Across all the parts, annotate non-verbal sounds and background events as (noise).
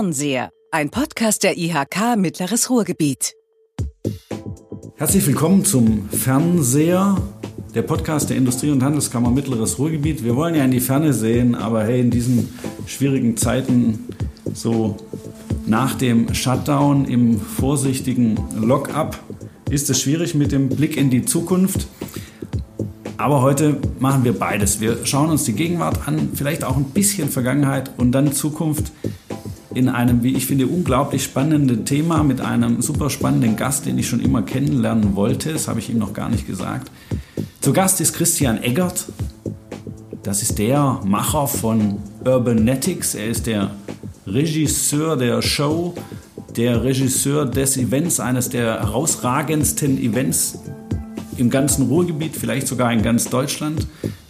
Fernseher, ein Podcast der IHK Mittleres Ruhrgebiet. Herzlich willkommen zum Fernseher, der Podcast der Industrie- und Handelskammer Mittleres Ruhrgebiet. Wir wollen ja in die Ferne sehen, aber hey, in diesen schwierigen Zeiten, so nach dem Shutdown im vorsichtigen Lock-up, ist es schwierig mit dem Blick in die Zukunft. Aber heute machen wir beides. Wir schauen uns die Gegenwart an, vielleicht auch ein bisschen Vergangenheit und dann Zukunft in einem, wie ich finde, unglaublich spannenden Thema mit einem super spannenden Gast, den ich schon immer kennenlernen wollte. Das habe ich ihm noch gar nicht gesagt. Zu Gast ist Christian Eggert. Das ist der Macher von Urbanetics. Er ist der Regisseur der Show, der Regisseur des Events, eines der herausragendsten Events im ganzen Ruhrgebiet, vielleicht sogar in ganz Deutschland.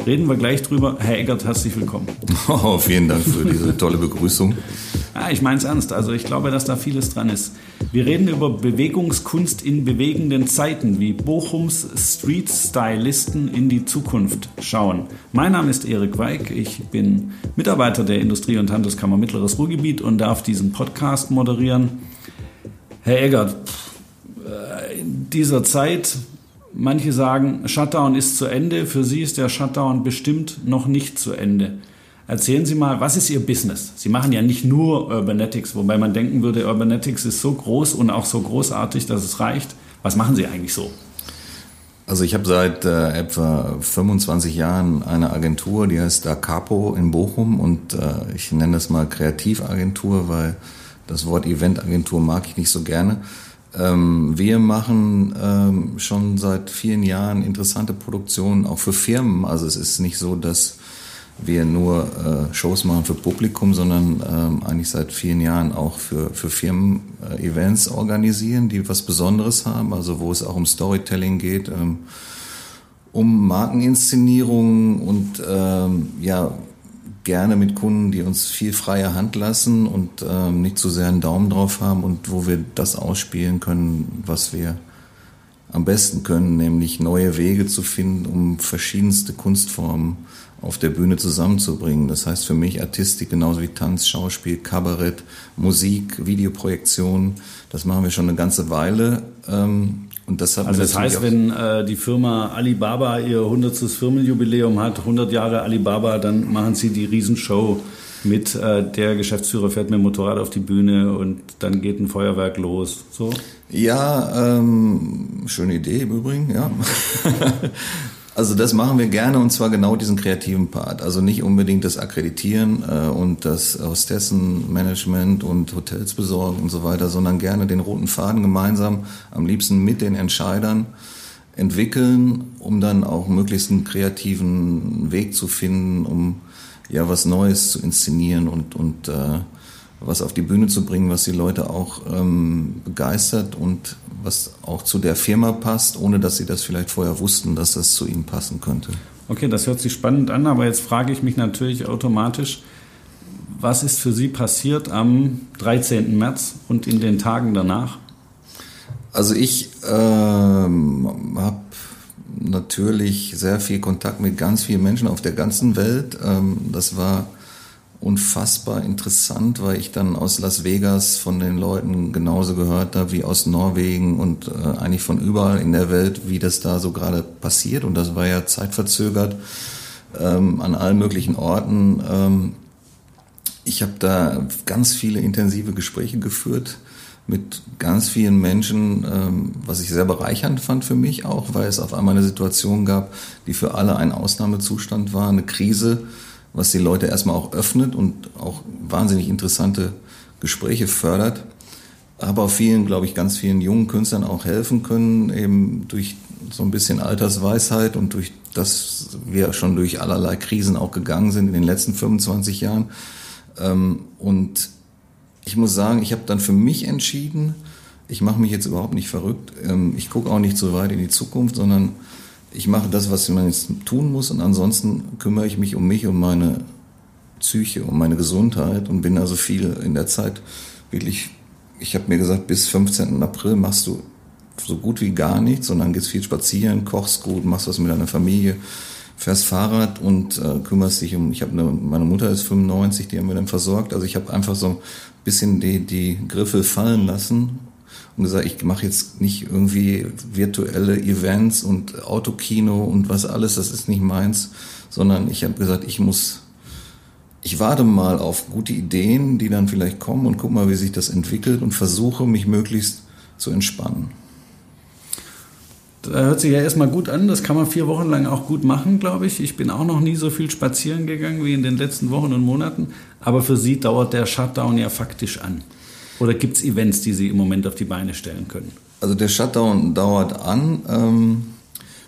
Reden wir gleich drüber. Herr Eggert, herzlich willkommen. (laughs) Oh, vielen Dank für diese tolle Begrüßung. Ja, ich meine es ernst. Also ich glaube, dass da vieles dran ist. Wir reden über Bewegungskunst in bewegenden Zeiten, wie Bochums Street-Stylisten in die Zukunft schauen. Mein Name ist Erik Weig. Ich bin Mitarbeiter der Industrie- und Handelskammer Mittleres Ruhrgebiet und darf diesen Podcast moderieren. Herr Eggert, in dieser Zeit Manche sagen, Shutdown ist zu Ende. Für Sie ist der Shutdown bestimmt noch nicht zu Ende. Erzählen Sie mal, was ist Ihr Business? Sie machen ja nicht nur Urbanetics, wobei man denken würde, Urbanetics ist so groß und auch so großartig, dass es reicht. Was machen Sie eigentlich so? Also ich habe seit äh, etwa 25 Jahren eine Agentur, die heißt Da Capo in Bochum und äh, ich nenne das mal Kreativagentur, weil das Wort Eventagentur mag ich nicht so gerne. Ähm, wir machen ähm, schon seit vielen Jahren interessante Produktionen auch für Firmen. Also es ist nicht so, dass wir nur äh, Shows machen für Publikum, sondern ähm, eigentlich seit vielen Jahren auch für, für Firmen äh, Events organisieren, die was Besonderes haben, also wo es auch um Storytelling geht, ähm, um Markeninszenierungen und ähm, ja, gerne mit Kunden, die uns viel freie Hand lassen und ähm, nicht zu so sehr einen Daumen drauf haben und wo wir das ausspielen können, was wir am besten können, nämlich neue Wege zu finden, um verschiedenste Kunstformen auf der Bühne zusammenzubringen. Das heißt für mich Artistik genauso wie Tanz, Schauspiel, Kabarett, Musik, Videoprojektion. Das machen wir schon eine ganze Weile. Ähm, und das also das heißt, wenn äh, die Firma Alibaba ihr 100. Firmenjubiläum hat, 100 Jahre Alibaba, dann machen sie die Riesenshow mit äh, der Geschäftsführer fährt mit dem Motorrad auf die Bühne und dann geht ein Feuerwerk los. So? Ja, ähm, schöne Idee im Übrigen, ja. (laughs) Also das machen wir gerne und zwar genau diesen kreativen Part. Also nicht unbedingt das Akkreditieren äh, und das Hostessenmanagement und Hotels besorgen und so weiter, sondern gerne den roten Faden gemeinsam, am liebsten mit den Entscheidern entwickeln, um dann auch möglichst einen kreativen Weg zu finden, um ja was Neues zu inszenieren und, und äh, was auf die Bühne zu bringen, was die Leute auch ähm, begeistert und was auch zu der Firma passt, ohne dass sie das vielleicht vorher wussten, dass das zu ihnen passen könnte. Okay, das hört sich spannend an, aber jetzt frage ich mich natürlich automatisch, was ist für Sie passiert am 13. März und in den Tagen danach? Also ich ähm, habe natürlich sehr viel Kontakt mit ganz vielen Menschen auf der ganzen Welt. Ähm, das war unfassbar interessant, weil ich dann aus Las Vegas von den Leuten genauso gehört habe wie aus Norwegen und äh, eigentlich von überall in der Welt, wie das da so gerade passiert. Und das war ja zeitverzögert ähm, an allen möglichen Orten. Ähm, ich habe da ganz viele intensive Gespräche geführt mit ganz vielen Menschen, ähm, was ich sehr bereichernd fand für mich auch, weil es auf einmal eine Situation gab, die für alle ein Ausnahmezustand war, eine Krise was die Leute erstmal auch öffnet und auch wahnsinnig interessante Gespräche fördert, aber vielen, glaube ich, ganz vielen jungen Künstlern auch helfen können, eben durch so ein bisschen Altersweisheit und durch das wir schon durch allerlei Krisen auch gegangen sind in den letzten 25 Jahren. Ähm, und ich muss sagen, ich habe dann für mich entschieden, ich mache mich jetzt überhaupt nicht verrückt. Ähm, ich gucke auch nicht so weit in die Zukunft, sondern ich mache das, was man jetzt tun muss und ansonsten kümmere ich mich um mich, um meine Psyche, um meine Gesundheit und bin also viel in der Zeit wirklich, ich habe mir gesagt, bis 15. April machst du so gut wie gar nichts und dann gehst viel spazieren, kochst gut, machst was mit deiner Familie, fährst Fahrrad und äh, kümmerst dich um, ich habe eine, meine Mutter ist 95, die haben wir dann versorgt, also ich habe einfach so ein bisschen die, die Griffe fallen lassen und gesagt, ich mache jetzt nicht irgendwie virtuelle Events und Autokino und was alles, das ist nicht meins, sondern ich habe gesagt, ich muss, ich warte mal auf gute Ideen, die dann vielleicht kommen und guck mal, wie sich das entwickelt und versuche mich möglichst zu entspannen. Das hört sich ja erstmal gut an, das kann man vier Wochen lang auch gut machen, glaube ich. Ich bin auch noch nie so viel spazieren gegangen wie in den letzten Wochen und Monaten, aber für Sie dauert der Shutdown ja faktisch an. Oder gibt es Events, die Sie im Moment auf die Beine stellen können? Also der Shutdown dauert an. Ähm,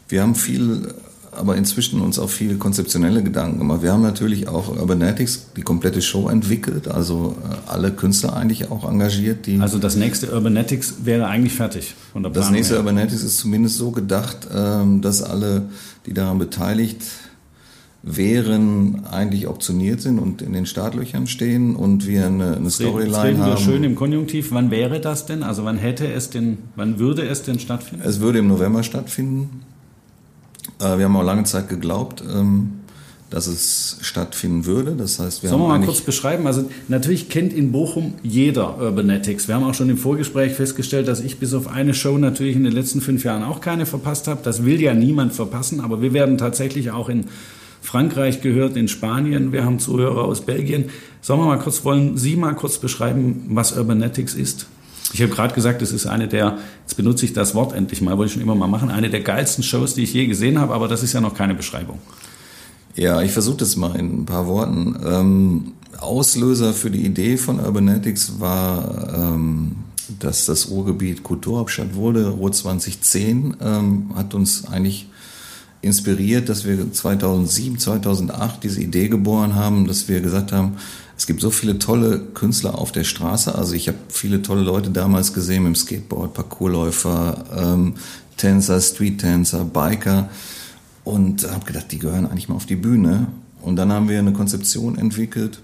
wir haben viel aber inzwischen uns auch viele konzeptionelle Gedanken gemacht. Wir haben natürlich auch Urbanetics die komplette Show entwickelt, also äh, alle Künstler eigentlich auch engagiert. Die also das nächste Urbanetics wäre eigentlich fertig von der Planung Das nächste her. Urbanetics ist zumindest so gedacht, ähm, dass alle, die daran beteiligt wären, eigentlich optioniert sind und in den Startlöchern stehen und wir eine, eine Storyline haben. Das wir schön im Konjunktiv. Wann wäre das denn? Also wann hätte es denn, wann würde es denn stattfinden? Es würde im November stattfinden. Äh, wir haben auch lange Zeit geglaubt, ähm, dass es stattfinden würde. Das heißt, wir Sollen wir mal kurz beschreiben? Also natürlich kennt in Bochum jeder Urbanetics. Wir haben auch schon im Vorgespräch festgestellt, dass ich bis auf eine Show natürlich in den letzten fünf Jahren auch keine verpasst habe. Das will ja niemand verpassen, aber wir werden tatsächlich auch in Frankreich gehört, in Spanien. Wir haben Zuhörer aus Belgien. Sollen wir mal kurz, wollen Sie mal kurz beschreiben, was Urbanetics ist? Ich habe gerade gesagt, es ist eine der, jetzt benutze ich das Wort endlich mal, wollte ich schon immer mal machen, eine der geilsten Shows, die ich je gesehen habe, aber das ist ja noch keine Beschreibung. Ja, ich versuche das mal in ein paar Worten. Ähm, Auslöser für die Idee von Urbanetics war, ähm, dass das Ruhrgebiet Kulturhauptstadt wurde. Ruhr 2010 ähm, hat uns eigentlich inspiriert, dass wir 2007, 2008 diese Idee geboren haben, dass wir gesagt haben, es gibt so viele tolle Künstler auf der Straße. Also ich habe viele tolle Leute damals gesehen im Skateboard, Parkourläufer, ähm, Tänzer, Street-Tänzer, Biker und habe gedacht, die gehören eigentlich mal auf die Bühne. Und dann haben wir eine Konzeption entwickelt.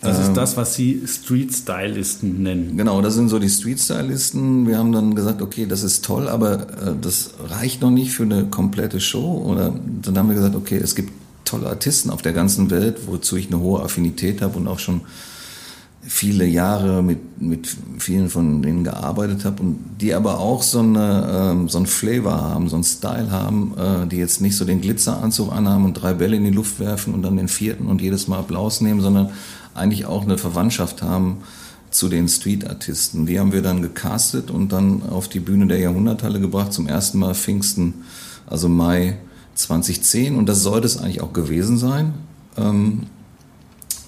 Das ist ähm, das, was Sie Street-Stylisten nennen. Genau, das sind so die Street-Stylisten. Wir haben dann gesagt, okay, das ist toll, aber äh, das reicht noch nicht für eine komplette Show. Oder dann haben wir gesagt, okay, es gibt tolle Artisten auf der ganzen Welt, wozu ich eine hohe Affinität habe und auch schon viele Jahre mit, mit vielen von denen gearbeitet habe und die aber auch so, eine, ähm, so ein Flavor haben, so ein Style haben, äh, die jetzt nicht so den Glitzeranzug anhaben und drei Bälle in die Luft werfen und dann den vierten und jedes Mal Applaus nehmen, sondern eigentlich auch eine Verwandtschaft haben zu den Street-Artisten. Die haben wir dann gecastet und dann auf die Bühne der Jahrhunderthalle gebracht, zum ersten Mal Pfingsten, also Mai 2010 und das sollte es eigentlich auch gewesen sein ähm,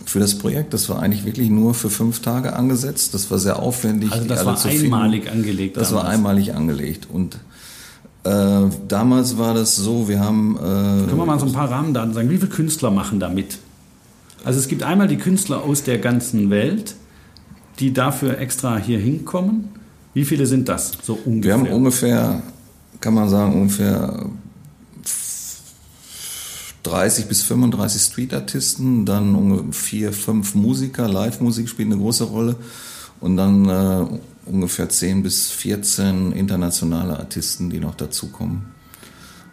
für das Projekt. Das war eigentlich wirklich nur für fünf Tage angesetzt. Das war sehr aufwendig. Also das war einmalig finden. angelegt. Das damals. war einmalig angelegt und äh, damals war das so, wir haben... Äh, Können wir mal so ein paar Rahmendaten sagen? Wie viele Künstler machen da mit? Also es gibt einmal die Künstler aus der ganzen Welt, die dafür extra hier hinkommen. Wie viele sind das so ungefähr? Wir haben ungefähr, kann man sagen, ungefähr 30 bis 35 Street-Artisten, dann vier, fünf Musiker, Live-Musik spielt eine große Rolle und dann äh, ungefähr 10 bis 14 internationale Artisten, die noch dazukommen.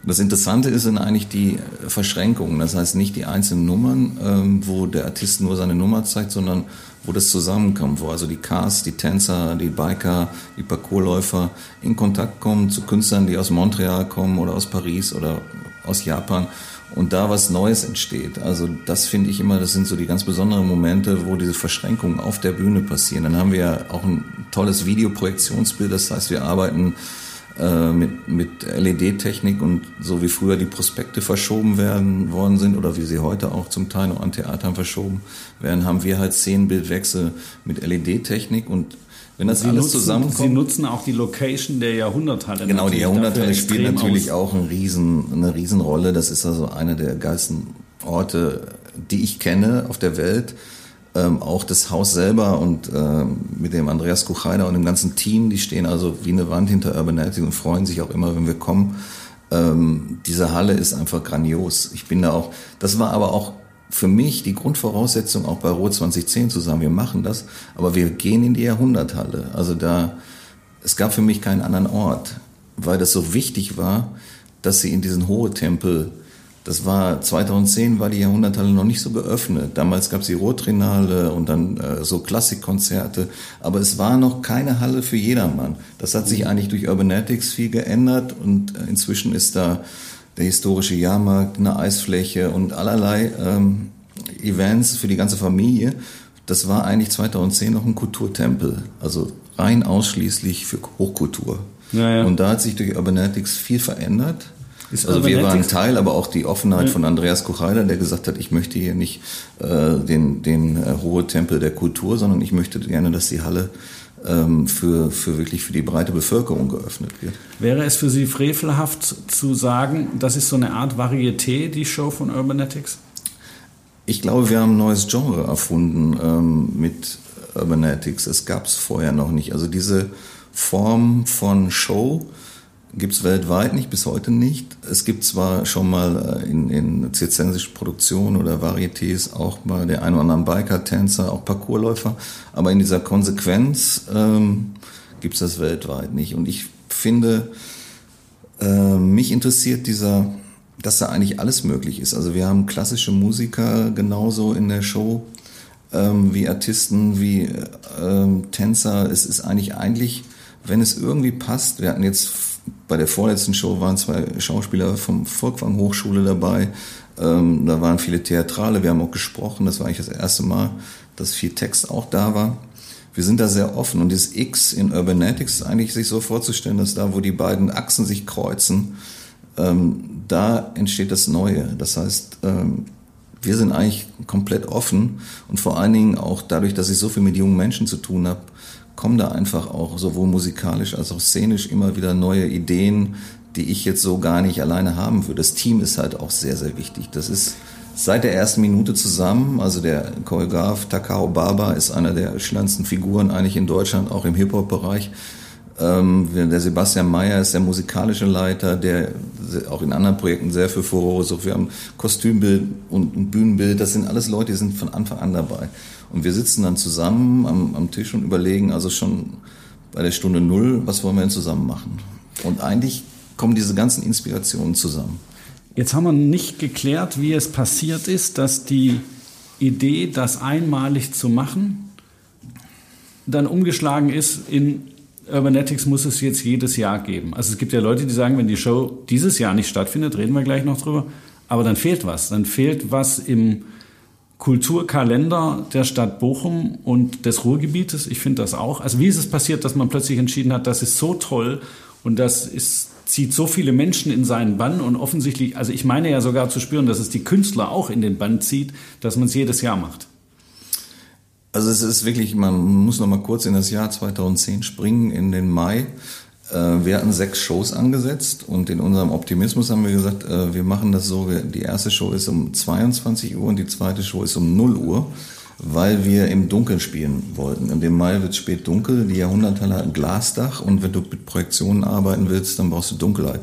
Das Interessante ist dann eigentlich die Verschränkungen, das heißt nicht die einzelnen Nummern, ähm, wo der Artist nur seine Nummer zeigt, sondern wo das zusammenkommt, wo also die Cars, die Tänzer, die Biker, die Parkourläufer in Kontakt kommen zu Künstlern, die aus Montreal kommen oder aus Paris oder aus Japan und da was Neues entsteht. Also das finde ich immer, das sind so die ganz besonderen Momente, wo diese Verschränkungen auf der Bühne passieren. Dann haben wir auch ein tolles Videoprojektionsbild, das heißt, wir arbeiten äh, mit, mit LED-Technik und so wie früher die Prospekte verschoben werden worden sind oder wie sie heute auch zum Teil noch an Theatern verschoben werden, haben wir halt Szenenbildwechsel mit LED-Technik und wenn das Sie alles nutzen, zusammenkommt. Sie nutzen auch die Location der Jahrhunderthalle. Genau, die Jahrhunderthalle spielt natürlich aus. auch ein Riesen, eine Riesenrolle. Das ist also einer der geilsten Orte, die ich kenne auf der Welt. Ähm, auch das Haus selber und ähm, mit dem Andreas Kuchheider und dem ganzen Team, die stehen also wie eine Wand hinter Urbanity und freuen sich auch immer, wenn wir kommen. Ähm, diese Halle ist einfach grandios. Ich bin da auch, das war aber auch für mich die Grundvoraussetzung auch bei Rot 2010 zu sagen, wir machen das, aber wir gehen in die Jahrhunderthalle. Also da, es gab für mich keinen anderen Ort, weil das so wichtig war, dass sie in diesen Hohe Tempel Das war 2010 war die Jahrhunderthalle noch nicht so geöffnet. Damals gab es die Rotrinale und dann äh, so Klassikkonzerte, aber es war noch keine Halle für jedermann. Das hat sich eigentlich durch Urbanetics viel geändert und äh, inzwischen ist da der historische Jahrmarkt, eine Eisfläche und allerlei ähm, Events für die ganze Familie. Das war eigentlich 2010 noch ein Kulturtempel, also rein ausschließlich für Hochkultur. Ja, ja. Und da hat sich durch Urbanetics viel verändert. Ist also wir waren Teil, aber auch die Offenheit ja. von Andreas Kuchheider, der gesagt hat, ich möchte hier nicht äh, den, den äh, hohe Tempel der Kultur, sondern ich möchte gerne, dass die Halle ähm, für, für wirklich für die breite Bevölkerung geöffnet wird. Wäre es für Sie frevelhaft zu sagen, das ist so eine Art Varieté, die Show von Urbanetics? Ich glaube, wir haben ein neues Genre erfunden ähm, mit Urbanetics. Es gab es vorher noch nicht. Also diese Form von Show, Gibt es weltweit nicht, bis heute nicht. Es gibt zwar schon mal äh, in, in zirzensischen Produktionen oder Varietés auch mal der ein oder anderen Biker-Tänzer, auch Parkourläufer, aber in dieser Konsequenz ähm, gibt es das weltweit nicht. Und ich finde, äh, mich interessiert dieser, dass da eigentlich alles möglich ist. Also wir haben klassische Musiker genauso in der Show ähm, wie Artisten, wie äh, Tänzer. Es ist eigentlich eigentlich, wenn es irgendwie passt. Wir hatten jetzt bei der vorletzten Show waren zwei Schauspieler vom Volkwang Hochschule dabei. Ähm, da waren viele Theatrale, wir haben auch gesprochen. Das war eigentlich das erste Mal, dass viel Text auch da war. Wir sind da sehr offen und dieses X in Urbanetics ist eigentlich sich so vorzustellen, dass da, wo die beiden Achsen sich kreuzen, ähm, da entsteht das Neue. Das heißt, ähm, wir sind eigentlich komplett offen und vor allen Dingen auch dadurch, dass ich so viel mit jungen Menschen zu tun habe, kommen da einfach auch sowohl musikalisch als auch szenisch immer wieder neue Ideen, die ich jetzt so gar nicht alleine haben würde. Das Team ist halt auch sehr, sehr wichtig. Das ist seit der ersten Minute zusammen. Also der Choreograf Takao Baba ist einer der schönsten Figuren eigentlich in Deutschland, auch im Hip-Hop-Bereich. Ähm, der Sebastian Mayer ist der musikalische Leiter, der auch in anderen Projekten sehr für Furore sorgt. Wir haben Kostümbild und Bühnenbild. Das sind alles Leute, die sind von Anfang an dabei. Und wir sitzen dann zusammen am, am Tisch und überlegen also schon bei der Stunde Null, was wollen wir denn zusammen machen? Und eigentlich kommen diese ganzen Inspirationen zusammen. Jetzt haben wir nicht geklärt, wie es passiert ist, dass die Idee, das einmalig zu machen, dann umgeschlagen ist in Urbanetics muss es jetzt jedes Jahr geben. Also es gibt ja Leute, die sagen, wenn die Show dieses Jahr nicht stattfindet, reden wir gleich noch drüber, aber dann fehlt was. Dann fehlt was im Kulturkalender der Stadt Bochum und des Ruhrgebietes. Ich finde das auch. Also wie ist es passiert, dass man plötzlich entschieden hat, das ist so toll und das ist, zieht so viele Menschen in seinen Bann und offensichtlich, also ich meine ja sogar zu spüren, dass es die Künstler auch in den Bann zieht, dass man es jedes Jahr macht. Also es ist wirklich, man muss noch mal kurz in das Jahr 2010 springen, in den Mai. Äh, wir hatten sechs Shows angesetzt und in unserem Optimismus haben wir gesagt, äh, wir machen das so, die erste Show ist um 22 Uhr und die zweite Show ist um 0 Uhr, weil wir im Dunkeln spielen wollten. Und im Mai wird es spät dunkel, die Jahrhunderthalle hat ein Glasdach und wenn du mit Projektionen arbeiten willst, dann brauchst du Dunkelheit.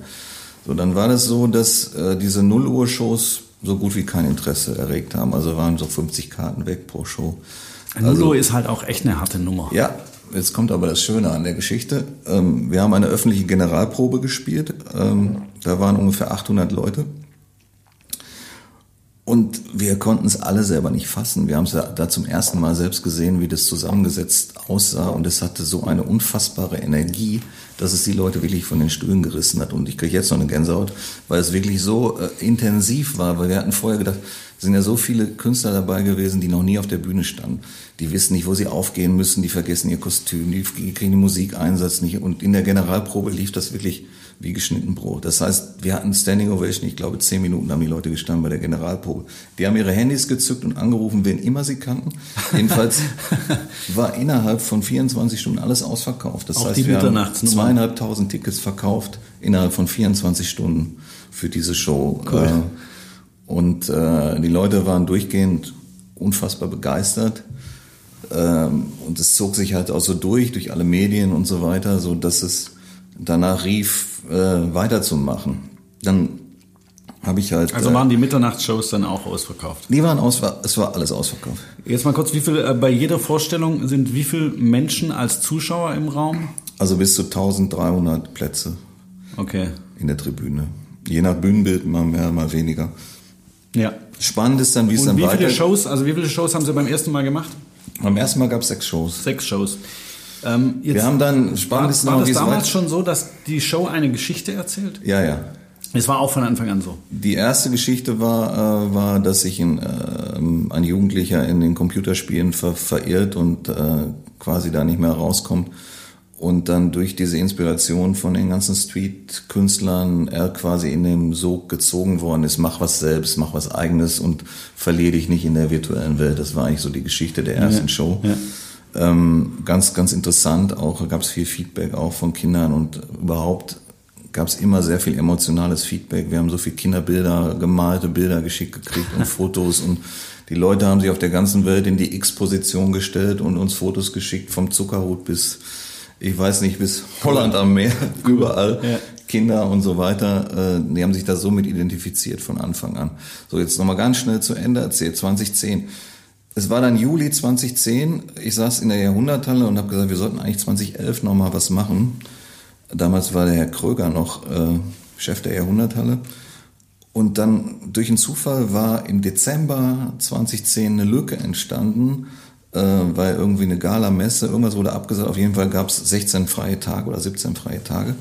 So, dann war das so, dass äh, diese 0 Uhr Shows so gut wie kein Interesse erregt haben. Also waren so 50 Karten weg pro Show. Nulo also, ist halt auch echt eine harte Nummer. Ja, Jetzt kommt aber das Schöne an der Geschichte. Ähm, wir haben eine öffentliche Generalprobe gespielt. Ähm, da waren ungefähr 800 Leute. Und wir konnten es alle selber nicht fassen. Wir haben es da zum ersten Mal selbst gesehen, wie das zusammengesetzt aussah. Und es hatte so eine unfassbare Energie, dass es die Leute wirklich von den Stühlen gerissen hat. Und ich kriege jetzt noch eine Gänsehaut, weil es wirklich so äh, intensiv war. Weil wir hatten vorher gedacht, sind ja so viele Künstler dabei gewesen, die noch nie auf der Bühne standen. Die wissen nicht, wo sie aufgehen müssen, die vergessen ihr Kostüm, die kriegen den Musikeinsatz nicht. Und in der Generalprobe lief das wirklich wie geschnitten Brot. Das heißt, wir hatten Standing Ovation, ich glaube, zehn Minuten haben die Leute gestanden bei der Generalprobe. Die haben ihre Handys gezückt und angerufen, wen immer sie kannten. (laughs) Jedenfalls war innerhalb von 24 Stunden alles ausverkauft. Das Auch heißt, wir haben zweieinhalbtausend Tickets verkauft innerhalb von 24 Stunden für diese Show. Cool. Äh, und äh, die Leute waren durchgehend unfassbar begeistert. Ähm, und es zog sich halt auch so durch, durch alle Medien und so weiter, so dass es danach rief, äh, weiterzumachen. Dann habe ich halt. Also waren die Mitternachtsshows dann auch ausverkauft? Die waren aus, es war alles ausverkauft. Jetzt mal kurz, wie viel äh, bei jeder Vorstellung sind wie viele Menschen als Zuschauer im Raum? Also bis zu 1300 Plätze. Okay. In der Tribüne. Je nach Bühnenbild mal mehr, mal weniger. Ja. Spannend ist dann, wie es dann wie weiter... viele Shows, also wie viele Shows haben Sie beim ersten Mal gemacht? Beim ersten Mal gab es sechs Shows. Sechs Shows. Ähm, Wir haben dann, war, spannend ist war noch, das wie damals schon so, dass die Show eine Geschichte erzählt? Ja, ja. Es war auch von Anfang an so. Die erste Geschichte war, äh, war dass sich ein, äh, ein Jugendlicher in den Computerspielen ver verirrt und äh, quasi da nicht mehr rauskommt. Und dann durch diese Inspiration von den ganzen Street-Künstlern er quasi in dem Sog gezogen worden ist, mach was selbst, mach was eigenes und verlier dich nicht in der virtuellen Welt. Das war eigentlich so die Geschichte der ersten Ja, Show. ja. Ähm, ganz, ganz interessant. Auch gab es viel Feedback auch von Kindern und überhaupt gab es immer sehr viel emotionales Feedback. Wir haben so viel Kinderbilder, gemalte Bilder geschickt gekriegt und (laughs) Fotos und die Leute haben sich auf der ganzen Welt in die X-Position gestellt und uns Fotos geschickt vom Zuckerhut bis, ich weiß nicht, bis Holland am Meer, (laughs) überall. Ja. Kinder und so weiter, äh, die haben sich da so mit identifiziert von Anfang an. So, jetzt nochmal ganz schnell zu Ende erzählt, 2010. Es war dann Juli 2010, ich saß in der Jahrhunderthalle und habe gesagt, wir sollten eigentlich 2011 nochmal was machen. Damals war der Herr Kröger noch äh, Chef der Jahrhunderthalle. Und dann durch einen Zufall war im Dezember 2010 eine Lücke entstanden, äh, weil irgendwie eine Gala-Messe, irgendwas wurde abgesagt. Auf jeden Fall gab es 16 freie Tage oder 17 freie Tage.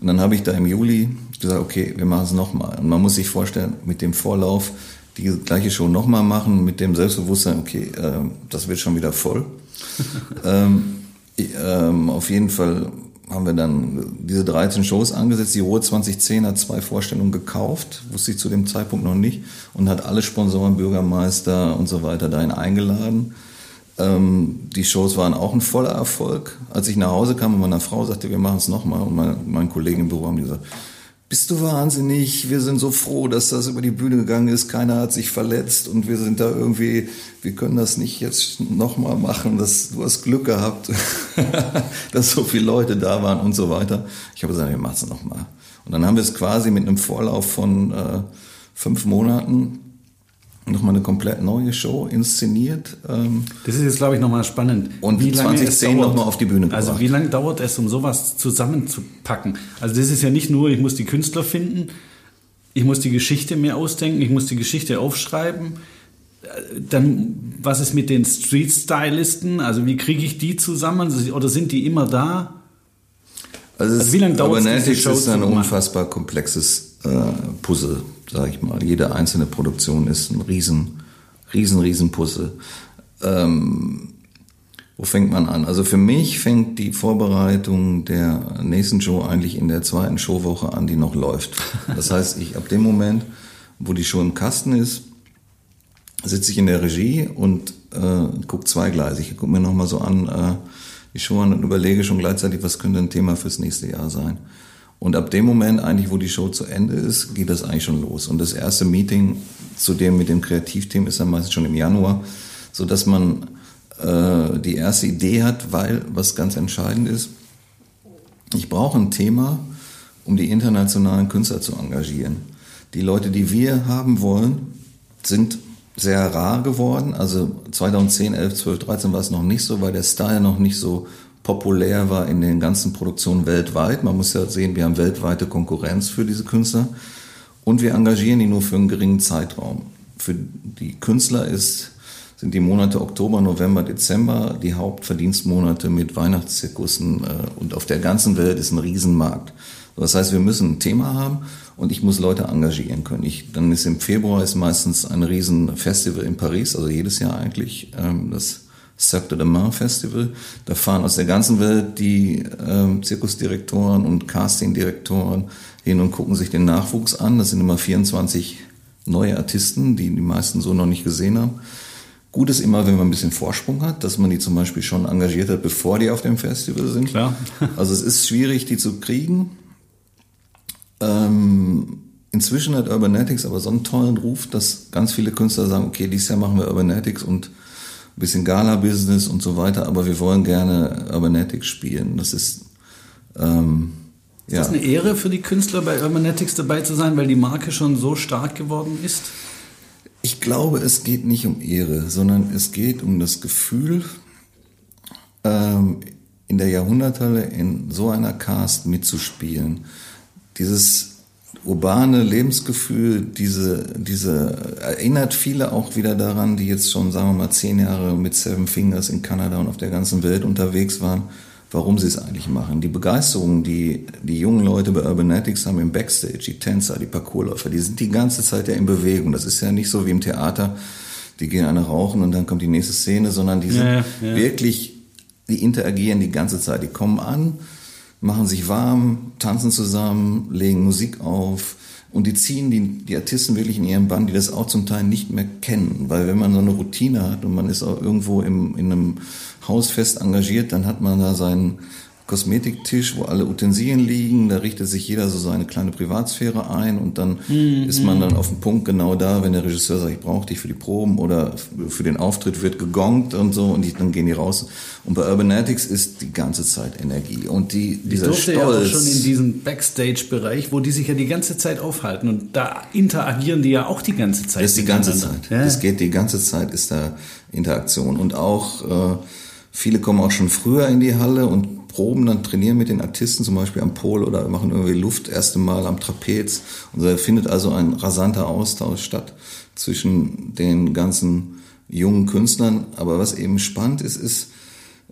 Und dann habe ich da im Juli gesagt, okay, wir machen es nochmal. Und man muss sich vorstellen, mit dem Vorlauf die gleiche Show nochmal machen, mit dem Selbstbewusstsein, okay, äh, das wird schon wieder voll. (laughs) ähm, ähm, auf jeden Fall haben wir dann diese 13 Shows angesetzt. Die Ruhe 2010 hat zwei Vorstellungen gekauft, wusste ich zu dem Zeitpunkt noch nicht, und hat alle Sponsoren, Bürgermeister und so weiter dahin eingeladen. Ähm, die Shows waren auch ein voller Erfolg. Als ich nach Hause kam und meine Frau sagte, wir machen es nochmal, und mein, mein Kollegen im Büro haben gesagt, bist du wahnsinnig? Wir sind so froh, dass das über die Bühne gegangen ist. Keiner hat sich verletzt und wir sind da irgendwie, wir können das nicht jetzt nochmal machen. Das, du hast Glück gehabt, (laughs) dass so viele Leute da waren und so weiter. Ich habe gesagt, wir machen es nochmal. Und dann haben wir es quasi mit einem Vorlauf von äh, fünf Monaten nochmal eine komplett neue Show inszeniert. Ähm, Das ist jetzt, glaube ich, nochmal spannend. Und Wie lange 2010 es dauert- noch mal auf die Bühne Also gebracht. wie lange dauert es, um sowas zusammenzupacken? Also das ist ja nicht nur, ich muss die Künstler finden, ich muss die Geschichte mir ausdenken, ich muss die Geschichte aufschreiben. Dann, was ist mit den Street-Stylisten? Also wie kriege ich die zusammen? Oder sind die immer da? Also, Also wie lange dauert es, diese Show ist ein unfassbar komplexes äh, Puzzle, sage ich mal. Jede einzelne Produktion ist ein riesen, riesen, riesen. Ähm, wo fängt man an? Also für mich fängt die Vorbereitung der nächsten Show eigentlich in der zweiten Showwoche an, die noch läuft. Das heißt, ich ab dem Moment, wo die Show im Kasten ist, sitze ich in der Regie und äh, gucke zweigleisig. Ich gucke mir nochmal so an, äh, die Show an und überlege schon gleichzeitig, was könnte ein Thema fürs nächste Jahr sein. Und ab dem Moment eigentlich, wo die Show zu Ende ist, geht das eigentlich schon los. Und das erste Meeting zu dem mit dem Kreativteam ist dann meistens schon im Januar, so dass man äh, die erste Idee hat, weil was ganz entscheidend ist, ich brauche ein Thema, um die internationalen Künstler zu engagieren. Die Leute, die wir haben wollen, sind sehr rar geworden. Also 2010, 11, 12, 13 war es noch nicht so, weil der Style noch nicht so populär war in den ganzen Produktionen weltweit. Man muss ja sehen, wir haben weltweite Konkurrenz für diese Künstler und wir engagieren die nur für einen geringen Zeitraum. Für die Künstler ist, sind die Monate Oktober, November, Dezember die Hauptverdienstmonate mit Weihnachtszirkussen äh, und auf der ganzen Welt ist ein Riesenmarkt. Das heißt, wir müssen ein Thema haben und ich muss Leute engagieren können. Ich, dann ist im Februar ist meistens ein Riesenfestival in Paris, also jedes Jahr eigentlich ähm, das Cirque de Main Festival. Da fahren aus der ganzen Welt die ähm, Zirkusdirektoren und Castingdirektoren hin und gucken sich den Nachwuchs an. Das sind immer 24 neue Artisten, die die meisten so noch nicht gesehen haben. Gut ist immer, wenn man ein bisschen Vorsprung hat, dass man die zum Beispiel schon engagiert hat, bevor die auf dem Festival sind. Klar. (laughs) Also es ist schwierig, die zu kriegen. Ähm, inzwischen hat Urbanetics aber so einen tollen Ruf, dass ganz viele Künstler sagen, okay, dieses Jahr machen wir Urbanetics und ein bisschen Gala-Business und so weiter, aber wir wollen gerne Urbanetics spielen. Das ist, ähm, Ist ja. das eine Ehre für die Künstler bei Urbanetics dabei zu sein, weil die Marke schon so stark geworden ist? Ich glaube, es geht nicht um Ehre, sondern es geht um das Gefühl, ähm, in der Jahrhunderthalle in so einer Cast mitzuspielen. Dieses urbane Lebensgefühl, diese, diese erinnert viele auch wieder daran, die jetzt schon, sagen wir mal, zehn Jahre mit Seven Fingers in Kanada und auf der ganzen Welt unterwegs waren, warum sie es eigentlich machen. Die Begeisterung, die die jungen Leute bei Urbanatics haben im Backstage, die Tänzer, die Parkourläufer, die sind die ganze Zeit ja in Bewegung. Das ist ja nicht so wie im Theater, die gehen eine rauchen und dann kommt die nächste Szene, sondern die sind ja, ja. wirklich, die interagieren die ganze Zeit. Die kommen an, machen sich warm, tanzen zusammen, legen Musik auf und die ziehen die, die Artisten wirklich in ihren Bann, die das auch zum Teil nicht mehr kennen. Weil wenn man so eine Routine hat und man ist auch irgendwo im, in einem Haus fest engagiert, dann hat man da seinen Kosmetiktisch, wo alle Utensilien liegen. Da richtet sich jeder so seine kleine Privatsphäre ein und dann mhm. ist man dann auf dem Punkt genau da, wenn der Regisseur sagt, ich brauche dich für die Proben oder für den Auftritt wird gegongt und so und die, dann gehen die raus. Und bei Urbanatics ist die ganze Zeit Energie und die, dieser ich Stolz. ja auch schon in diesem Backstage-Bereich, wo die sich ja die ganze Zeit aufhalten und da interagieren die ja auch die ganze Zeit. Das ist die ganze Zeit. Ja. Das geht die ganze Zeit ist da Interaktion und auch äh, viele kommen auch schon früher in die Halle und proben dann, trainieren mit den Artisten, zum Beispiel am Pol oder machen irgendwie Luft erste Mal am Trapez. Und da findet also ein rasanter Austausch statt zwischen den ganzen jungen Künstlern. Aber was eben spannend ist, ist,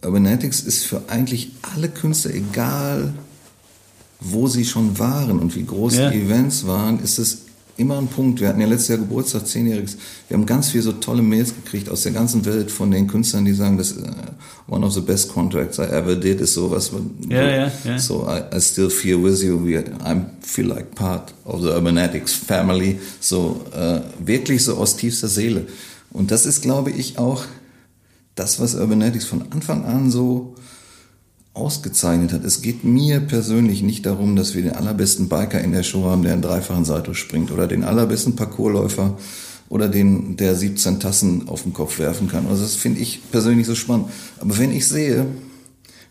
Urbanatics ist für eigentlich alle Künstler, egal wo sie schon waren und wie groß ja. die Events waren, ist es immer ein Punkt. Wir hatten ja letztes Jahr Geburtstag, zehnjähriges. Wir haben ganz viele so tolle Mails gekriegt aus der ganzen Welt von den Künstlern, die sagen, das uh, one of the best contracts I ever did ist sowas. Ja, ja, ja. So I, I still feel with you. We, I feel like part of the Urbanatics family. So uh, wirklich so aus tiefster Seele. Und das ist, glaube ich, auch das, was Urbanatics von Anfang an so ausgezeichnet hat. Es geht mir persönlich nicht darum, dass wir den allerbesten Biker in der Show haben, der einen dreifachen Salto springt oder den allerbesten Parkourläufer oder den, der 17 Tassen auf den Kopf werfen kann. Also das finde ich persönlich so spannend. Aber wenn ich sehe,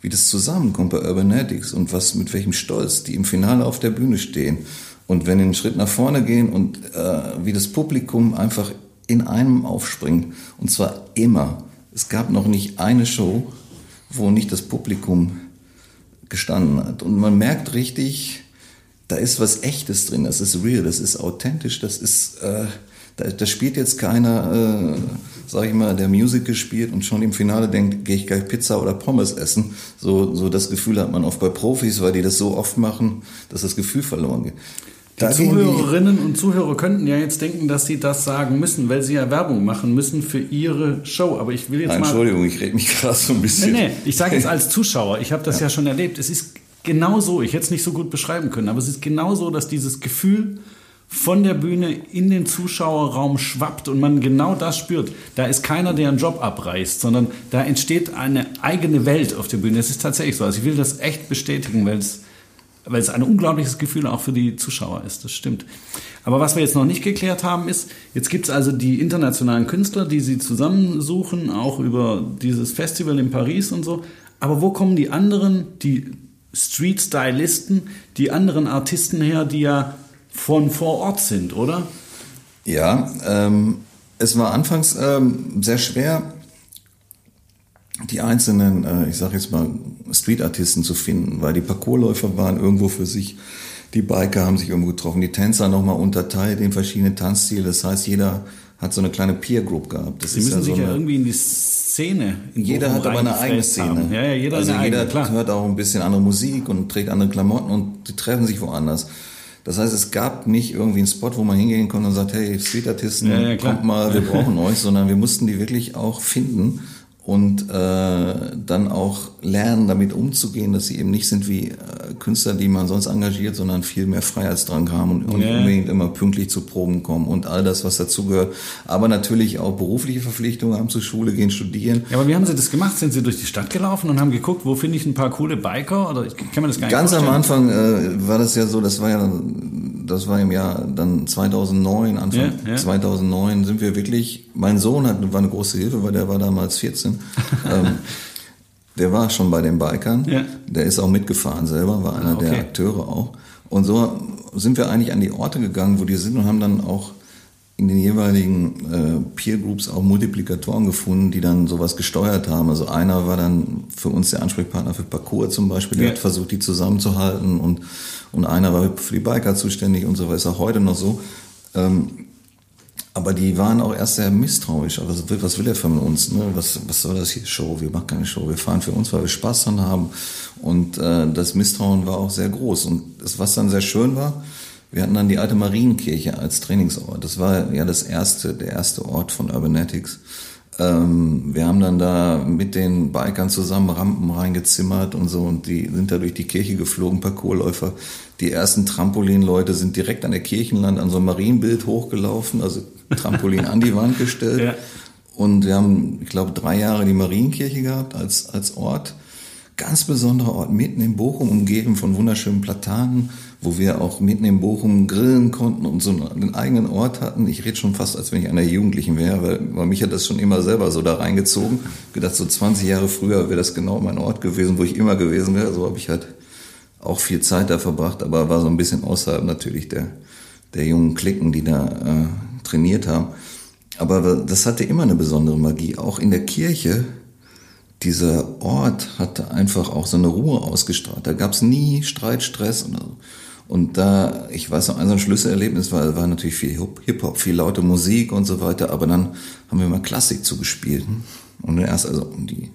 wie das zusammenkommt bei Urbanatics und was mit welchem Stolz die im Finale auf der Bühne stehen und wenn einen Schritt nach vorne gehen und äh, wie das Publikum einfach in einem aufspringt und zwar immer. Es gab noch nicht eine Show, wo nicht das Publikum gestanden hat. Und man merkt richtig, da ist was Echtes drin, das ist real, das ist authentisch, das ist, äh, da, da spielt jetzt keiner, äh, sag ich mal, der Musik gespielt und schon im Finale denkt, gehe ich gleich Pizza oder Pommes essen. So, so das Gefühl hat man oft bei Profis, weil die das so oft machen, dass das Gefühl verloren geht. Die Zuhörerinnen und Zuhörer könnten ja jetzt denken, dass sie das sagen müssen, weil sie ja Werbung machen müssen für ihre Show. Aber ich will jetzt Nein, mal. Entschuldigung, ich rede mich (laughs) gerade so ein bisschen. Nee, nee, ich sage jetzt als (laughs) Zuschauer, ich habe das ja. ja schon erlebt. Es ist genau so, ich hätte es nicht so gut beschreiben können, aber es ist genau so, dass dieses Gefühl von der Bühne in den Zuschauerraum schwappt und man genau das spürt. Da ist keiner, der einen Job abreißt, sondern da entsteht eine eigene Welt auf der Bühne. Es ist tatsächlich so. Also ich will das echt bestätigen, weil es weil es ein unglaubliches Gefühl auch für die Zuschauer ist, das stimmt. Aber was wir jetzt noch nicht geklärt haben, ist, jetzt gibt es also die internationalen Künstler, die sie zusammensuchen, auch über dieses Festival in Paris und so. Aber wo kommen die anderen, die Street-Stylisten, die anderen Artisten her, die ja von vor Ort sind, oder? Ja, ähm, es war anfangs ähm, sehr schwer, die einzelnen, äh, ich sage jetzt mal, Street-Artisten zu finden, weil die Parkourläufer waren irgendwo für sich, die Biker haben sich irgendwo getroffen, die Tänzer nochmal unterteilt in verschiedene Tanzstile. Das heißt, jeder hat so eine kleine Peer-Group gehabt. Das Sie müssen ja sich so ja irgendwie in die Szene. In jeder hat aber eine eigene Szene. Ja, ja, jeder also jeder eigene, klar. hört auch ein bisschen andere Musik und trägt andere Klamotten und die treffen sich woanders. Das heißt, es gab nicht irgendwie einen Spot, wo man hingehen konnte und sagt, hey, Street-Artisten, ja, ja, kommt mal, wir brauchen (laughs) euch, sondern wir mussten die wirklich auch finden und äh, dann auch lernen, damit umzugehen, dass sie eben nicht sind wie äh, Künstler, die man sonst engagiert, sondern viel mehr Freiheitsdrang haben und, und yeah. unbedingt immer pünktlich zu Proben kommen und all das, was dazugehört. Aber natürlich auch berufliche Verpflichtungen haben, zur Schule gehen, studieren. Ja, aber wie haben Sie das gemacht? Sind Sie durch die Stadt gelaufen und haben geguckt, wo finde ich ein paar coole Biker? Oder kann man das gar nicht Ganz vorstellen? am Anfang äh, war das ja so, das war ja das war im Jahr dann 2009, Anfang ja, ja. 2009 sind wir wirklich, mein Sohn hat, war eine große Hilfe, weil der war damals 14 (laughs) ähm, der war schon bei den Bikern. Ja. Der ist auch mitgefahren selber, war einer ah, okay. der Akteure auch. Und so sind wir eigentlich an die Orte gegangen, wo die sind und haben dann auch in den jeweiligen äh, Peer Groups auch Multiplikatoren gefunden, die dann sowas gesteuert haben. Also einer war dann für uns der Ansprechpartner für Parcours zum Beispiel, der ja. hat versucht, die zusammenzuhalten und, und einer war für die Biker zuständig und so weiter, ist auch heute noch so. Ähm, aber die waren auch erst sehr misstrauisch. Also was will, was will er von uns? Ne? Was, was soll das hier Show? Wir machen keine Show. Wir fahren für uns, weil wir Spaß dran haben. Und äh, das Misstrauen war auch sehr groß. Und das, was dann sehr schön war, wir hatten dann die alte Marienkirche als Trainingsort. Das war ja das erste, der erste Ort von Urbanetics. Ähm, wir haben dann da mit den Bikern zusammen Rampen reingezimmert und so und die sind da durch die Kirche geflogen, Parkourläufer. Die ersten Trampolinleute sind direkt an der Kirchenland an so ein Marienbild hochgelaufen, also Trampolin an die Wand gestellt. (laughs) Ja. Und wir haben, ich glaube, drei Jahre die Marienkirche gehabt als, als Ort ganz besonderer Ort mitten in Bochum, umgeben von wunderschönen Platanen, wo wir auch mitten in Bochum grillen konnten und so einen eigenen Ort hatten. Ich rede schon fast, als wenn ich einer Jugendlichen wäre, weil, weil mich hat das schon immer selber so da reingezogen. Gedacht, so 20 Jahre früher wäre das genau mein Ort gewesen, wo ich immer gewesen wäre. So habe ich halt auch viel Zeit da verbracht, aber war so ein bisschen außerhalb natürlich der, der jungen Klicken, die da äh, trainiert haben. Aber das hatte immer eine besondere Magie. Auch in der Kirche dieser Ort hatte einfach auch so eine Ruhe ausgestrahlt. Da gab es nie Streit, Stress und so. Und da, ich weiß noch, ein so ein Schlüsselerlebnis war, war natürlich viel Hip-Hop, viel laute Musik und so weiter, aber dann haben wir mal Klassik zugespielt. Und erst also die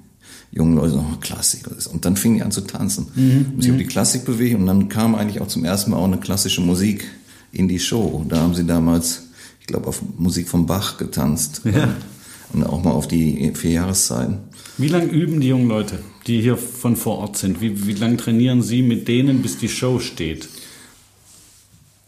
jungen Leute noch Klassik. Und dann fingen die an zu tanzen. Mhm. Und sich um die Klassik bewegen und dann kam eigentlich auch zum ersten Mal auch eine klassische Musik in die Show. Da haben sie damals, ich glaube, auf Musik von Bach getanzt. Ja. Und auch mal auf die vier Jahreszeiten. Wie lange üben die jungen Leute, die hier von vor Ort sind? Wie, wie lange trainieren sie mit denen, bis die Show steht?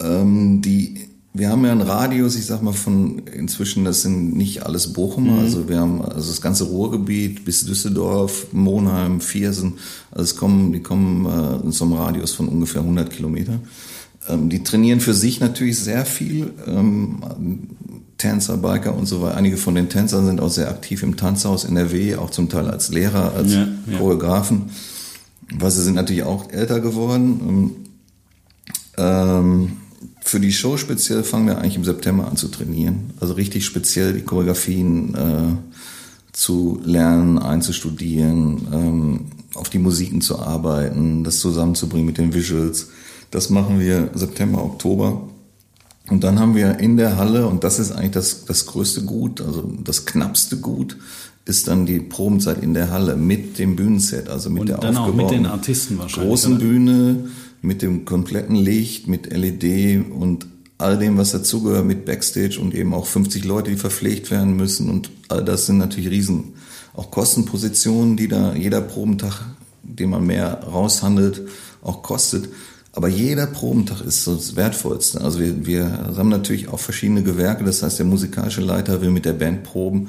Ähm, die, wir haben ja einen Radius, ich sag mal, von inzwischen, das sind nicht alles Bochumer, mhm. also wir haben also das ganze Ruhrgebiet bis Düsseldorf, Monheim, Viersen, also es kommen, die kommen äh, in so einem Radius von ungefähr 100 Kilometer. Ähm, die trainieren für sich natürlich sehr viel. Ähm, Tänzer, Biker und so weiter. Einige von den Tänzern sind auch sehr aktiv im Tanzhaus NRW, auch zum Teil als Lehrer, als ja, ja. Choreografen. Weil sie sind natürlich auch älter geworden. Ähm, für die Show speziell fangen wir eigentlich im September an zu trainieren. Also richtig speziell die Choreografien äh, zu lernen, einzustudieren, ähm, auf die Musiken zu arbeiten, das zusammenzubringen mit den Visuals. Das machen wir September, Oktober. Und dann haben wir in der Halle, und das ist eigentlich das, das größte Gut, also das knappste Gut, ist dann die Probenzeit in der Halle mit dem Bühnenset, also mit und der dann auch mit den Artisten wahrscheinlich. Großen oder? Bühne, mit dem kompletten Licht, mit LED und all dem, was dazugehört, mit Backstage und eben auch 50 Leute, die verpflegt werden müssen. Und all das sind natürlich riesen, auch Kostenpositionen, die da jeder Probentag, den man mehr raushandelt, auch kostet. Aber jeder Probentag ist das Wertvollste. Also wir, wir haben natürlich auch verschiedene Gewerke. Das heißt, der musikalische Leiter will mit der Band proben.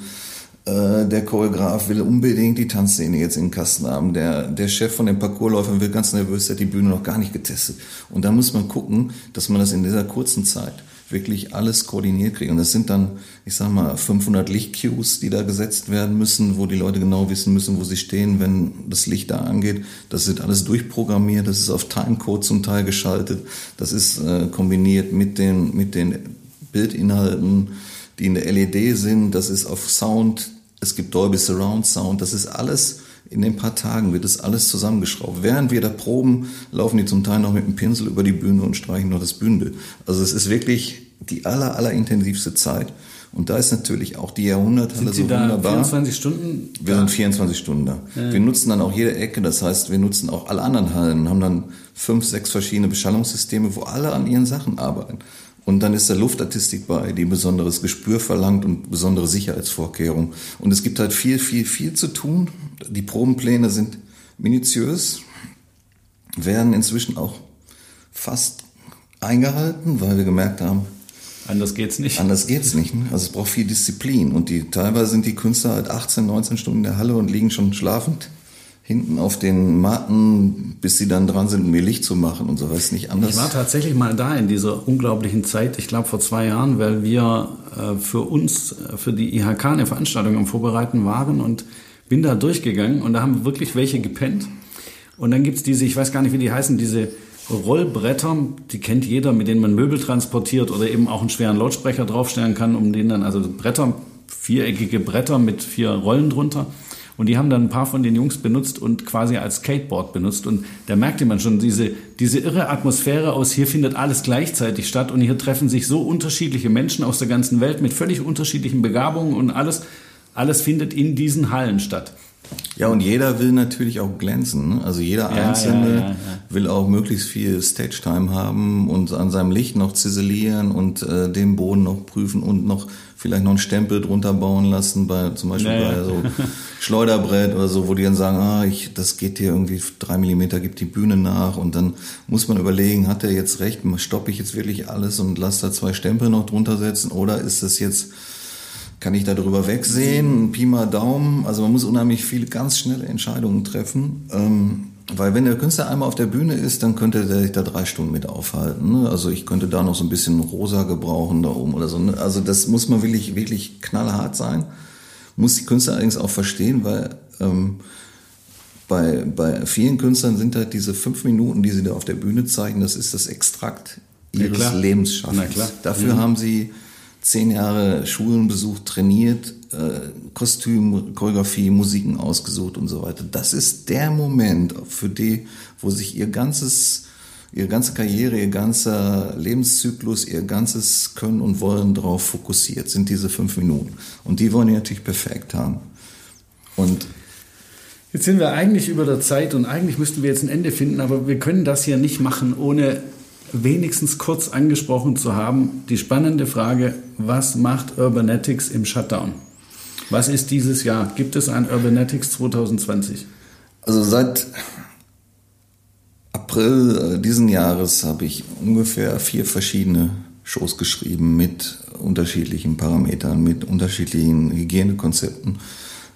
Äh, der Choreograf will unbedingt die Tanzszene jetzt in den Kasten haben. Der, der Chef von den Parcoursläufern will ganz nervös, der hat die Bühne noch gar nicht getestet. Und da muss man gucken, dass man das in dieser kurzen Zeit wirklich alles koordiniert kriegen. Und das sind dann, ich sag mal, 500 Lichtcues, die da gesetzt werden müssen, wo die Leute genau wissen müssen, wo sie stehen, wenn das Licht da angeht. Das wird alles durchprogrammiert, das ist auf Timecode zum Teil geschaltet, das ist äh, kombiniert mit den, mit den Bildinhalten, die in der LED sind, das ist auf Sound, es gibt Dolby Surround Sound, das ist alles in den paar Tagen wird das alles zusammengeschraubt. Während wir da proben, laufen die zum Teil noch mit dem Pinsel über die Bühne und streichen noch das Bühnenbild. Also es ist wirklich die aller, aller intensivste Zeit. Und da ist natürlich auch die Jahrhunderthalle so da wunderbar. 24 Stunden? Wir sind 24 Stunden da. Ja. Wir nutzen dann auch jede Ecke, das heißt, wir nutzen auch alle anderen Hallen, haben dann fünf, sechs verschiedene Beschallungssysteme, wo alle an ihren Sachen arbeiten. Und dann ist da Luftartistik bei, die besonderes Gespür verlangt und besondere Sicherheitsvorkehrungen. Und es gibt halt viel, viel, viel zu tun. Die Probenpläne sind minutiös, werden inzwischen auch fast eingehalten, weil wir gemerkt haben, Anders geht's nicht. Anders geht's nicht. Ne? Also es braucht viel Disziplin. Und die, teilweise sind die Künstler halt 18, 19 Stunden in der Halle und liegen schon schlafend hinten auf den Matten, bis sie dann dran sind, ihr Licht zu machen und so weiß nicht anders. Ich war tatsächlich mal da in dieser unglaublichen Zeit, ich glaube vor zwei Jahren, weil wir äh, für uns, äh, für die IHK eine Veranstaltung am Vorbereiten waren und bin da durchgegangen und da haben wirklich welche gepennt. Und dann gibt's diese, ich weiß gar nicht, wie die heißen, diese Rollbretter, die kennt jeder, mit denen man Möbel transportiert oder eben auch einen schweren Lautsprecher draufstellen kann, um den dann, also Bretter, viereckige Bretter mit vier Rollen drunter. Und die haben dann ein paar von den Jungs benutzt und quasi als Skateboard benutzt. Und da merkte man schon diese, diese irre Atmosphäre aus, hier findet alles gleichzeitig statt und hier treffen sich so unterschiedliche Menschen aus der ganzen Welt mit völlig unterschiedlichen Begabungen und alles, alles findet in diesen Hallen statt. Ja, und jeder will natürlich auch glänzen. Ne? Also jeder Ja, Einzelne ja, ja, will auch möglichst viel Stage-Time haben und an seinem Licht noch ziselieren und äh, den Boden noch prüfen und noch vielleicht noch einen Stempel drunter bauen lassen, bei zum Beispiel bei so (laughs) Schleuderbrett oder so, wo die dann sagen, ah, ich, das geht hier irgendwie drei Millimeter, gibt die Bühne nach und dann muss man überlegen, hat er jetzt recht, stoppe ich jetzt wirklich alles und lasse da zwei Stempel noch drunter setzen oder ist das jetzt kann ich da drüber wegsehen? Pi mal Daumen. Also man muss unheimlich viele ganz schnelle Entscheidungen treffen. Ähm, weil wenn der Künstler einmal auf der Bühne ist, dann könnte der sich da drei Stunden mit aufhalten. Ne? Also ich könnte da noch so ein bisschen rosa gebrauchen da oben oder so. Ne? Also das muss man wirklich, wirklich knallhart sein. Muss die Künstler allerdings auch verstehen, weil ähm, bei, bei vielen Künstlern sind halt diese fünf Minuten, die sie da auf der Bühne zeigen, das ist das Extrakt Ja, ihres klar. Lebensschaffens. Na klar. Dafür Mhm. haben sie zehn Jahre Schulen besucht, trainiert, äh, Kostüm, Choreografie, Musiken ausgesucht und so weiter. Das ist der Moment für die, wo sich ihr ganzes, ihre ganze Karriere, ihr ganzer Lebenszyklus, ihr ganzes Können und Wollen darauf fokussiert, sind diese fünf Minuten. Und die wollen die natürlich perfekt haben. Und Jetzt sind wir eigentlich über der Zeit und eigentlich müssten wir jetzt ein Ende finden, aber wir können das hier nicht machen, ohne wenigstens kurz angesprochen zu haben, die spannende Frage, was macht Urbanetics im Shutdown? Was ist dieses Jahr? Gibt es ein Urbanetics 2020? Also seit April äh, diesen Jahres habe ich ungefähr vier verschiedene Shows geschrieben mit unterschiedlichen Parametern, mit unterschiedlichen Hygienekonzepten,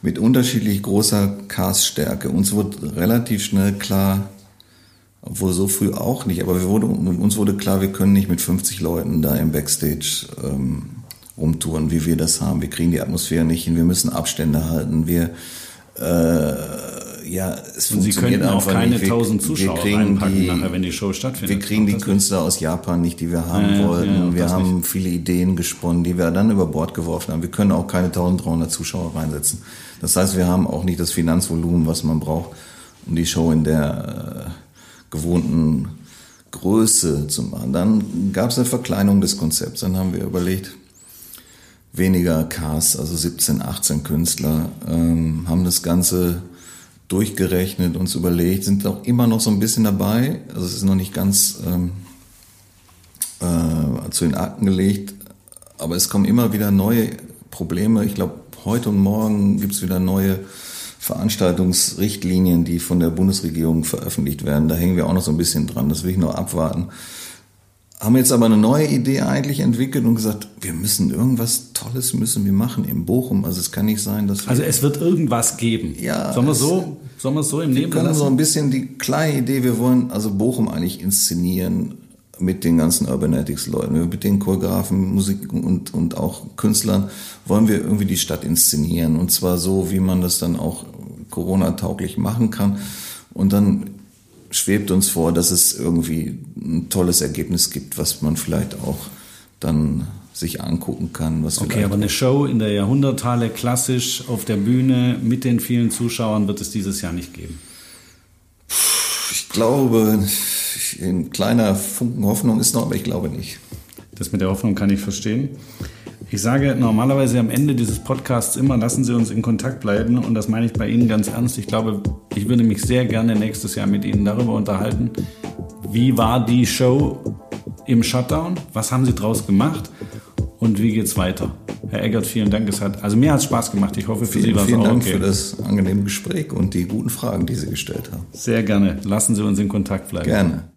mit unterschiedlich großer Caststärke. Uns wurde relativ schnell klar, obwohl so früh auch nicht, aber wir wurde, uns wurde klar, wir können nicht mit 50 Leuten da im Backstage ähm, rumtouren, wie wir das haben. Wir kriegen die Atmosphäre nicht hin, wir müssen Abstände halten, wir äh, ja, es Und Sie funktioniert könnten auch einfach keine nicht. Wir- 1000 wir Zuschauer kriegen reinpacken die- nachher, wenn die Show stattfindet. wir kriegen die Künstler aus Japan nicht, die wir haben Ja, wollten. ja, wir haben nicht. viele Ideen gesponnen, die wir dann über Bord geworfen haben. Wir können auch keine 1300 Zuschauer reinsetzen. Das heißt, wir haben auch nicht das Finanzvolumen, was man braucht, um die Show in der äh, gewohnten Größe zu machen. Dann gab es eine Verkleinerung des Konzepts. Dann haben wir überlegt, weniger Cast, also 17, 18 Künstler, ähm, haben das Ganze durchgerechnet, uns überlegt, sind auch immer noch so ein bisschen dabei. Also es ist noch nicht ganz ähm, äh, zu den Akten gelegt, aber es kommen immer wieder neue Probleme. Ich glaube, heute und morgen gibt es wieder neue Veranstaltungsrichtlinien, die von der Bundesregierung veröffentlicht werden. Da hängen wir auch noch so ein bisschen dran. Das will ich noch abwarten haben jetzt aber eine neue Idee eigentlich entwickelt und gesagt, wir müssen irgendwas Tolles müssen wir machen in Bochum. Also es kann nicht sein, dass wir Also es wird irgendwas geben. Ja, Sollen wir es- so, sollen wir so im wir Nebel können so ein bisschen die kleine Idee, wir wollen also Bochum eigentlich inszenieren mit den ganzen Urbanetics-Leuten, mit den Choreografen, Musik und, und auch Künstlern, wollen wir irgendwie die Stadt inszenieren. Und zwar so, wie man das dann auch Corona-tauglich machen kann. Und dann schwebt uns vor, dass es irgendwie ein tolles Ergebnis gibt, was man vielleicht auch dann sich angucken kann. Was Okay, aber eine Show in der Jahrhunderthalle, klassisch auf der Bühne mit den vielen Zuschauern wird es dieses Jahr nicht geben. Ich glaube, ein kleiner Funken Hoffnung ist noch, aber ich glaube nicht. Das mit der Hoffnung kann ich verstehen. Ich sage normalerweise am Ende dieses Podcasts immer, lassen Sie uns in Kontakt bleiben. Und das meine ich bei Ihnen ganz ernst. Ich glaube, ich würde mich sehr gerne nächstes Jahr mit Ihnen darüber unterhalten. Wie war die Show im Shutdown? Was haben Sie draus gemacht? Und wie geht's weiter? Herr Eggert, vielen Dank. Es hat, also mir hat es Spaß gemacht. Ich hoffe, für Sie Vielen, war es vielen auch Dank okay. für das angenehme Gespräch und die guten Fragen, die Sie gestellt haben. Sehr gerne. Lassen Sie uns in Kontakt bleiben. Gerne.